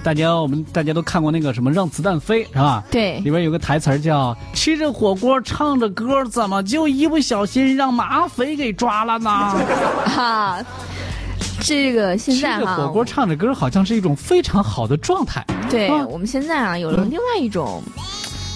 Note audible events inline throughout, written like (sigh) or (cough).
大家我们大家都看过那个什么《让子弹飞》是吧？对里边有个台词儿叫“吃着火锅唱着歌，怎么就一不小心让马匪给抓了呢？” (laughs) 哈，这个现吃在哈，着火锅唱着歌，好像是一种非常好的状态。对、啊我们现在啊有了另外一种。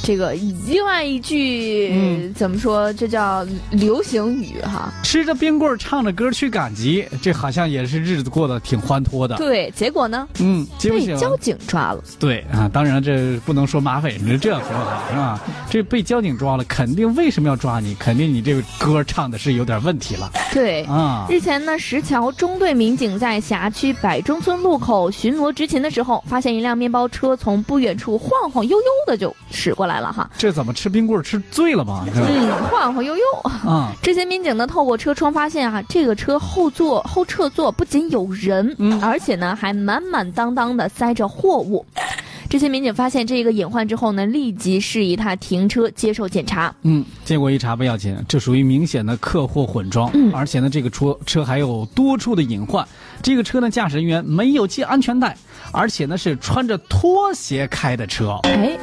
这个另外一句、嗯怎么说？这叫流行语哈。吃着冰棍儿唱着歌去赶集，这好像也是日子过得挺欢脱的。对，结果呢嗯，结不行。被交警抓了。对啊，当然这不能说马匪，你这样说法是吧？这被交警抓了，肯定为什么要抓你？肯定你这个歌唱的是有点问题了对。啊。日前呢，石桥中队民警在辖区百中村路口巡逻执勤的时候，发现一辆面包车从不远处晃晃悠悠的就驶过来了哈。这怎么吃冰棍吃醉了吗？(laughs) 嗯，晃晃悠悠。啊，这些民警呢，透过车窗发现啊，这个车后座后侧座不仅有人，嗯而且呢还满满当当的塞着货物。这些民警发现这个隐患之后呢，立即示意他停车接受检查。嗯，结果一查不要紧，这属于明显的客货混装，嗯而且呢，这个车车还有多处的隐患。这个车呢，驾驶人员没有系安全带，而且呢是穿着拖鞋开的车。哎，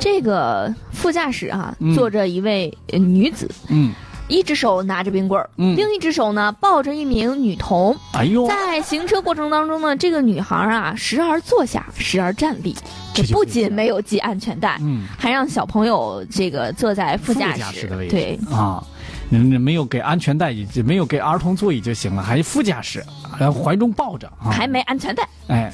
这个副驾驶啊，嗯坐着一位呃女子，嗯，一只手拿着冰棍儿，嗯。另一只手呢抱着一名女童。哎呦，在行车过程当中呢，这个女孩啊，时而坐下，时而站立，这不仅没有系安全带，嗯，还让小朋友这个坐在副驾驶的位置。对，啊，人没有给安全带，也没有给儿童座椅就行了，还副驾驶，还怀中抱着啊，还没安全带。哎，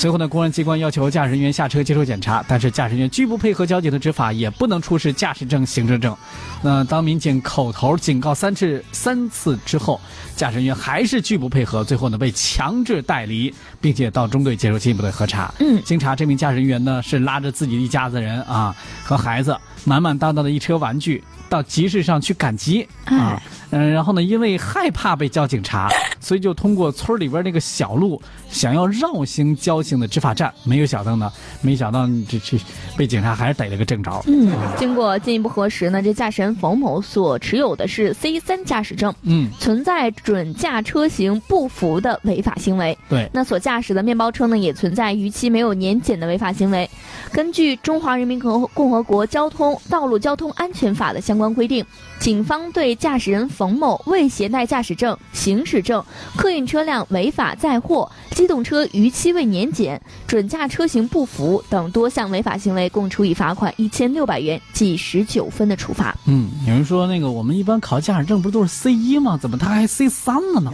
随后呢，公安机关要求驾驶人员下车接受检查，但是驾驶员拒不配合交警的执法，也不能出示驾驶证、行车证。那当民警口头警告三次三次之后，驾驶人员还是拒不配合，最后呢被强制带离，并且到中队接受进一步的核查。嗯经查，这名驾驶人员呢是拉着自己一家子人啊和孩子，满满当当的一车玩具到集市上去赶集啊哎。嗯，然后呢，因为害怕被交警查，所以就通过村里边那个小路，想要绕行交警的执法站。没有想到呢，没想到这这被警察还是逮了个正着。嗯，经过进一步核实呢，这驾驶人冯某所持有的是 C 三驾驶证，嗯，存在准驾车型不符的违法行为。对，那所驾驶的面包车呢，也存在逾期没有年检的违法行为。根据《中华人民共和共和国交通道路交通安全法》的相关规定，警方对驾驶人冯某未携带驾驶证、行驶证、客运车辆违法载货、机动车逾期未年检、准驾车型不符等多项违法行为，共处以罚款一千六百元，记十九分的处罚。嗯，有人说那个我们一般考驾驶证不都是 C 一吗？怎么他还 C 三了呢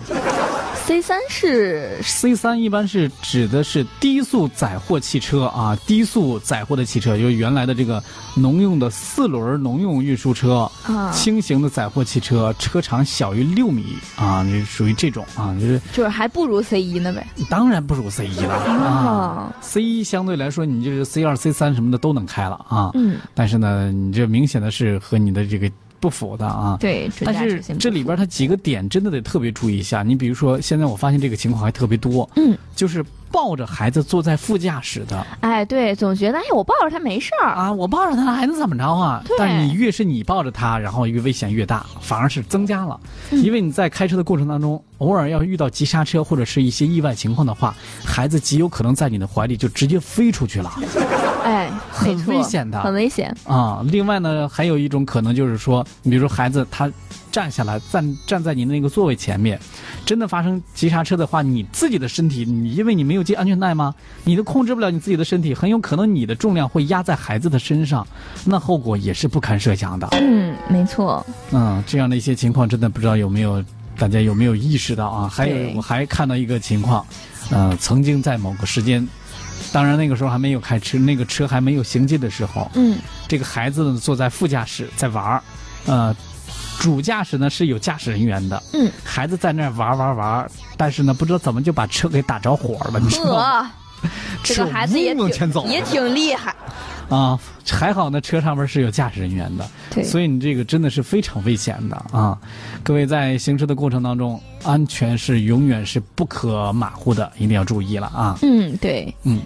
C 三是？C 三一般是指的是低速载货汽车啊，低速载货的汽车，就是原来的这个农用的四轮农用运输车。啊，轻型的载货汽车，车长小于六米啊，你属于这种啊，就是就是还不如 C 一呢呗。当然不如 C 一了啊哦。C 一相对来说，你就是 C 二、C 三什么的都能开了啊。嗯，但是呢，你这明显的是和你的这个不符的啊。对，但是这里边它几个点真的得特别注意一下。你比如说，现在我发现这个情况还特别多，嗯，就是抱着孩子坐在副驾驶的哎，对，总觉得哎，我抱着他没事儿。啊，我抱着他还能怎么着啊？但是你越是你抱着他，然后越危险越大，反而是增加了，嗯因为你在开车的过程当中，偶尔要遇到急刹车或者是一些意外情况的话，孩子极有可能在你的怀里就直接飞出去了哎，很危险的很危险。啊。另外呢，还有一种可能就是说，你比如说孩子他站下来站站在你那个座位前面，真的发生急刹车的话，你自己的身体，你因为你没有系安全带吗？你都控制不了你自己的身体，很有可能你的重量会压在孩子的身上，那后果也是不堪设想的。嗯，没错。嗯，这样的一些情况，真的不知道有没有大家有没有意识到啊？还有我还看到一个情况，呃，曾经在某个时间，当然那个时候还没有开车，那个车还没有行进的时候，嗯，这个孩子呢坐在副驾驶在玩儿，呃，主驾驶呢是有驾驶人员的，嗯，孩子在那儿玩玩玩，但是呢不知道怎么就把车给打着火了，你知道吗？(laughs) 这个孩子也也挺厉害。啊，还好呢，车上面是有驾驶人员的，对所以你这个真的是非常危险的啊！各位在行车的过程当中，安全是永远是不可马虎的，一定要注意了啊！嗯，对。嗯。